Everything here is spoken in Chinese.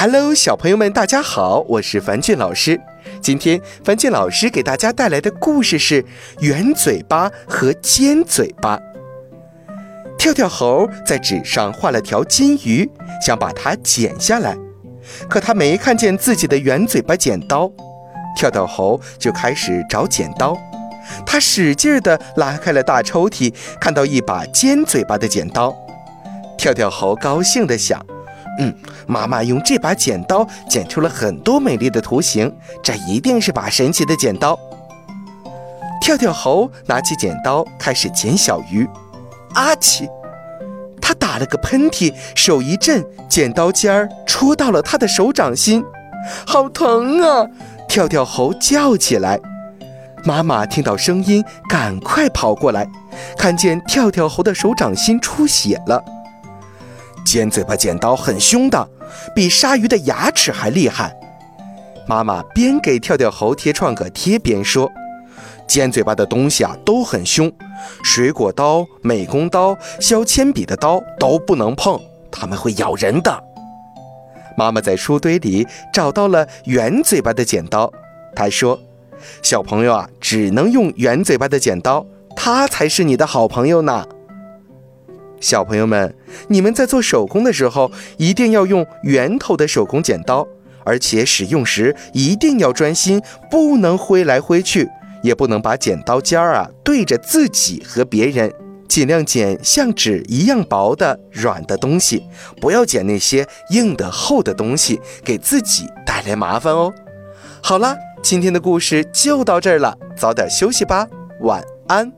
Hello，小朋友们，大家好，我是樊俊老师。今天樊俊老师给大家带来的故事是圆嘴巴和尖嘴巴。跳跳猴在纸上画了条金鱼，想把它剪下来，可他没看见自己的圆嘴巴剪刀。跳跳猴就开始找剪刀，他使劲地拉开了大抽屉，看到一把尖嘴巴的剪刀。跳跳猴高兴地想。嗯，妈妈用这把剪刀剪出了很多美丽的图形，这一定是把神奇的剪刀。跳跳猴拿起剪刀开始剪小鱼，阿奇，他打了个喷嚏，手一震，剪刀尖儿戳到了他的手掌心，好疼啊！跳跳猴叫起来。妈妈听到声音，赶快跑过来，看见跳跳猴的手掌心出血了。尖嘴巴剪刀很凶的，比鲨鱼的牙齿还厉害。妈妈边给跳跳猴贴创可贴边说：“尖嘴巴的东西啊都很凶，水果刀、美工刀、削铅笔的刀都不能碰，它们会咬人的。”妈妈在书堆里找到了圆嘴巴的剪刀，她说：“小朋友啊，只能用圆嘴巴的剪刀，它才是你的好朋友呢。”小朋友们，你们在做手工的时候，一定要用圆头的手工剪刀，而且使用时一定要专心，不能挥来挥去，也不能把剪刀尖儿啊对着自己和别人，尽量剪像纸一样薄的软的东西，不要剪那些硬的厚的东西，给自己带来麻烦哦。好了，今天的故事就到这儿了，早点休息吧，晚安。